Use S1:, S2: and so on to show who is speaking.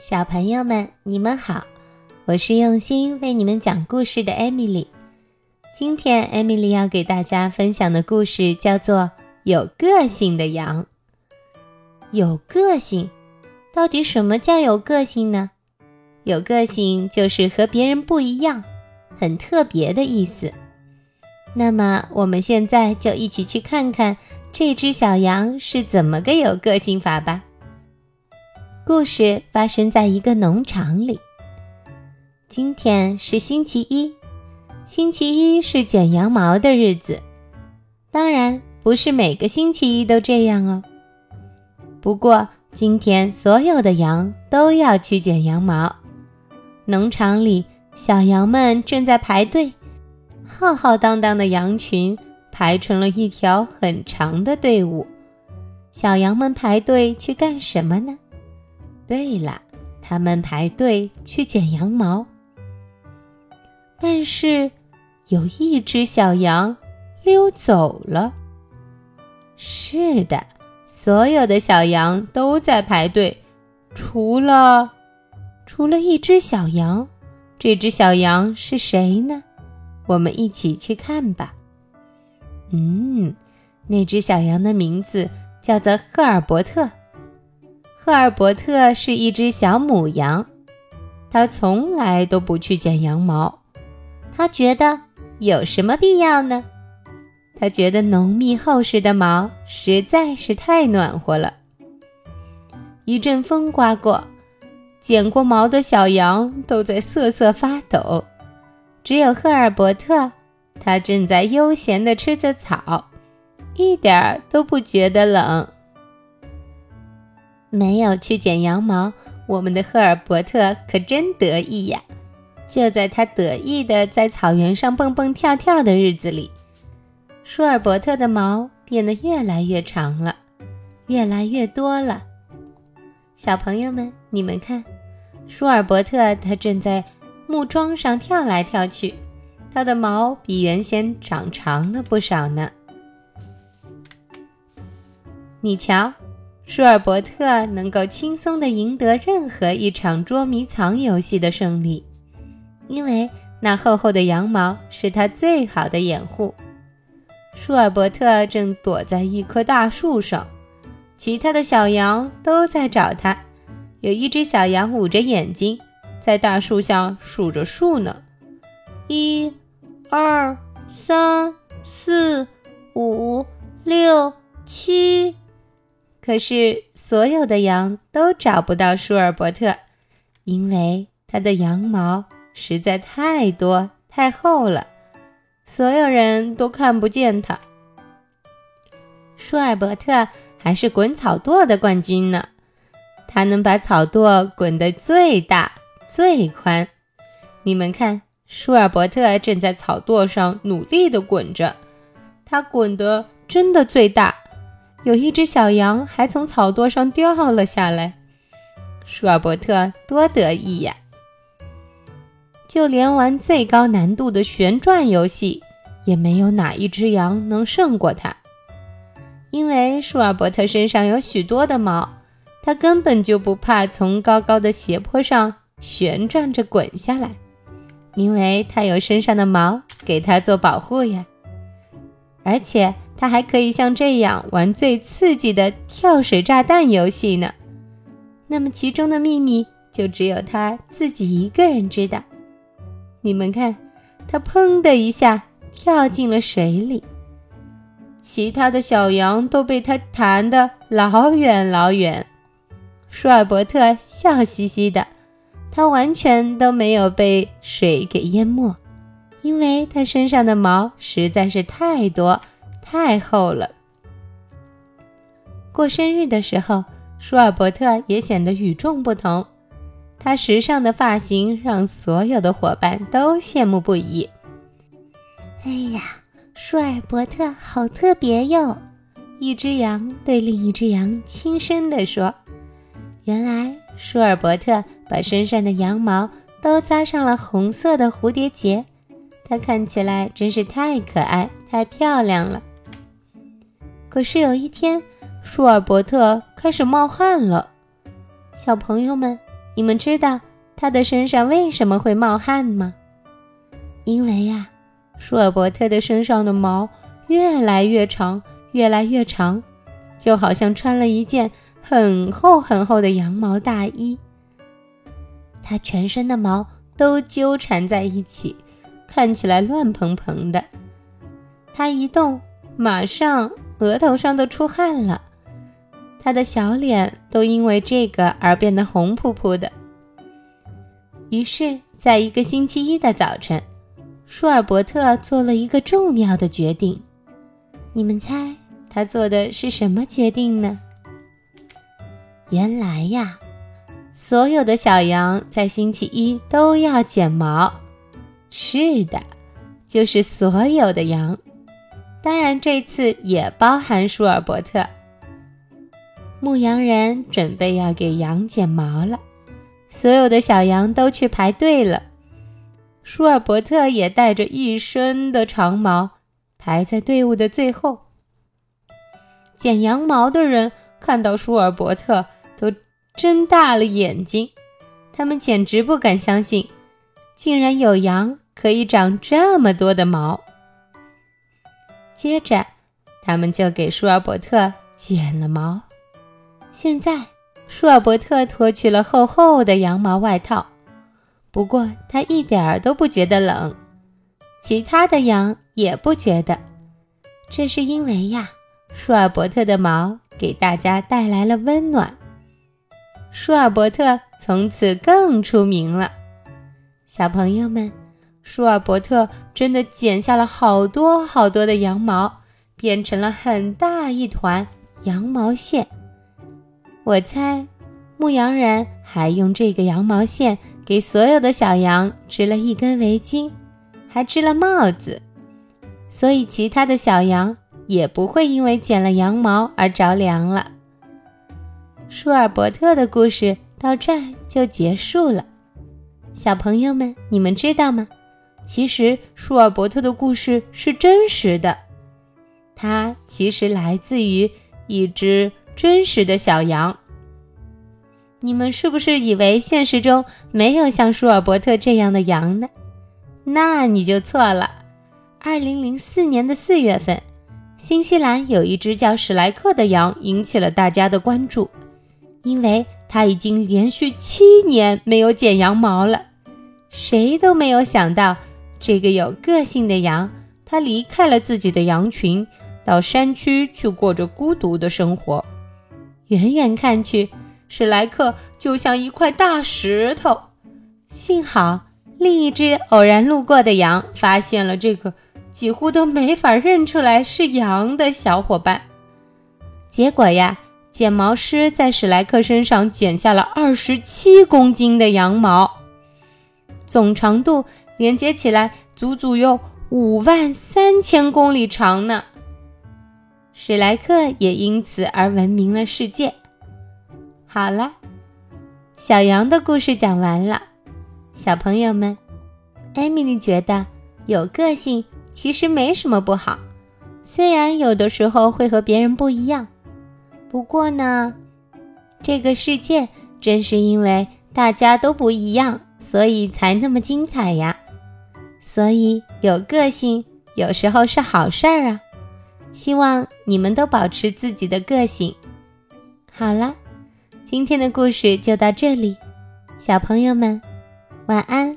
S1: 小朋友们，你们好，我是用心为你们讲故事的艾米丽。今天艾米丽要给大家分享的故事叫做《有个性的羊》。有个性，到底什么叫有个性呢？有个性就是和别人不一样，很特别的意思。那么我们现在就一起去看看这只小羊是怎么个有个性法吧。故事发生在一个农场里。今天是星期一，星期一是剪羊毛的日子。当然，不是每个星期一都这样哦。不过，今天所有的羊都要去剪羊毛。农场里，小羊们正在排队，浩浩荡荡的羊群排成了一条很长的队伍。小羊们排队去干什么呢？对了，他们排队去剪羊毛，但是有一只小羊溜走了。是的，所有的小羊都在排队，除了除了一只小羊。这只小羊是谁呢？我们一起去看吧。嗯，那只小羊的名字叫做赫尔伯特。赫尔伯特是一只小母羊，他从来都不去剪羊毛。他觉得有什么必要呢？他觉得浓密厚实的毛实在是太暖和了。一阵风刮过，剪过毛的小羊都在瑟瑟发抖，只有赫尔伯特，他正在悠闲地吃着草，一点儿都不觉得冷。没有去剪羊毛，我们的赫尔伯特可真得意呀！就在他得意的在草原上蹦蹦跳跳的日子里，舒尔伯特的毛变得越来越长了，越来越多了。小朋友们，你们看，舒尔伯特他正在木桩上跳来跳去，他的毛比原先长长了不少呢。你瞧。舒尔伯特能够轻松地赢得任何一场捉迷藏游戏的胜利，因为那厚厚的羊毛是他最好的掩护。舒尔伯特正躲在一棵大树上，其他的小羊都在找他。有一只小羊捂着眼睛，在大树下数着数呢：一、二、三、四、五、六、七。可是，所有的羊都找不到舒尔伯特，因为他的羊毛实在太多太厚了，所有人都看不见他。舒尔伯特还是滚草垛的冠军呢，他能把草垛滚得最大最宽。你们看，舒尔伯特正在草垛上努力地滚着，他滚得真的最大。有一只小羊还从草垛上掉了下来，舒尔伯特多得意呀！就连玩最高难度的旋转游戏，也没有哪一只羊能胜过他。因为舒尔伯特身上有许多的毛，他根本就不怕从高高的斜坡上旋转着滚下来，因为他有身上的毛给他做保护呀，而且。他还可以像这样玩最刺激的跳水炸弹游戏呢，那么其中的秘密就只有他自己一个人知道。你们看，他砰的一下跳进了水里，其他的小羊都被他弹得老远老远。舒尔伯特笑嘻嘻的，他完全都没有被水给淹没，因为他身上的毛实在是太多。太厚了。过生日的时候，舒尔伯特也显得与众不同。他时尚的发型让所有的伙伴都羡慕不已。
S2: 哎呀，舒尔伯特好特别哟！
S1: 一只羊对另一只羊轻声地说：“原来舒尔伯特把身上的羊毛都扎上了红色的蝴蝶结，它看起来真是太可爱、太漂亮了。”可是有一天，舒尔伯特开始冒汗了。小朋友们，你们知道他的身上为什么会冒汗吗？因为呀，舒尔伯特的身上的毛越来越长，越来越长，就好像穿了一件很厚很厚的羊毛大衣。他全身的毛都纠缠在一起，看起来乱蓬蓬的。它一动，马上额头上都出汗了。他的小脸都因为这个而变得红扑扑的。于是，在一个星期一的早晨，舒尔伯特做了一个重要的决定。你们猜他做的是什么决定呢？原来呀，所有的小羊在星期一都要剪毛。是的，就是所有的羊。当然，这次也包含舒尔伯特。牧羊人准备要给羊剪毛了，所有的小羊都去排队了。舒尔伯特也带着一身的长毛排在队伍的最后。剪羊毛的人看到舒尔伯特都睁大了眼睛，他们简直不敢相信，竟然有羊可以长这么多的毛。接着，他们就给舒尔伯特剪了毛。现在，舒尔伯特脱去了厚厚的羊毛外套，不过他一点儿都不觉得冷。其他的羊也不觉得，这是因为呀，舒尔伯特的毛给大家带来了温暖。舒尔伯特从此更出名了。小朋友们，舒尔伯特真的剪下了好多好多的羊毛，变成了很大一团羊毛线。我猜，牧羊人还用这个羊毛线给所有的小羊织了一根围巾，还织了帽子，所以其他的小羊也不会因为剪了羊毛而着凉了。舒尔伯特的故事到这儿就结束了。小朋友们，你们知道吗？其实舒尔伯特的故事是真实的，它其实来自于一只。真实的小羊，你们是不是以为现实中没有像舒尔伯特这样的羊呢？那你就错了。二零零四年的四月份，新西兰有一只叫史莱克的羊引起了大家的关注，因为它已经连续七年没有剪羊毛了。谁都没有想到，这个有个性的羊，它离开了自己的羊群，到山区去过着孤独的生活。远远看去，史莱克就像一块大石头。幸好另一只偶然路过的羊发现了这个几乎都没法认出来是羊的小伙伴。结果呀，剪毛师在史莱克身上剪下了二十七公斤的羊毛，总长度连接起来足足有五万三千公里长呢。史莱克也因此而闻名了世界。好了，小羊的故事讲完了。小朋友们，艾米丽觉得有个性其实没什么不好，虽然有的时候会和别人不一样。不过呢，这个世界正是因为大家都不一样，所以才那么精彩呀。所以有个性有时候是好事儿啊。希望你们都保持自己的个性。好了，今天的故事就到这里，小朋友们，晚安。